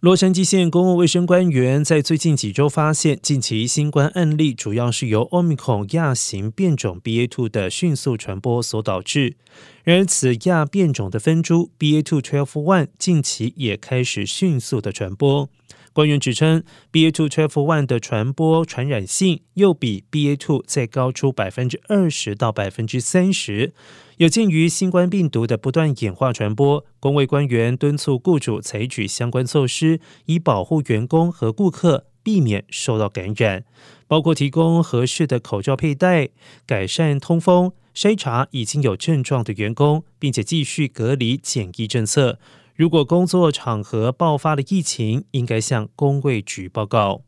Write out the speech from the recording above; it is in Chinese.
洛杉矶县公共卫生官员在最近几周发现，近期新冠案例主要是由 Omicron 亚型变种 B A two 的迅速传播所导致。然而，此亚变种的分株 B A two twelve one 近期也开始迅速的传播。官员指称，BA.2.12.1 的传播传染性又比 BA.2 再高出百分之二十到百分之三十。有鉴于新冠病毒的不断演化传播，工卫官员敦促雇主采取相关措施，以保护员工和顾客，避免受到感染，包括提供合适的口罩佩戴、改善通风、筛查已经有症状的员工，并且继续隔离检疫政策。如果工作场合爆发了疫情，应该向工会局报告。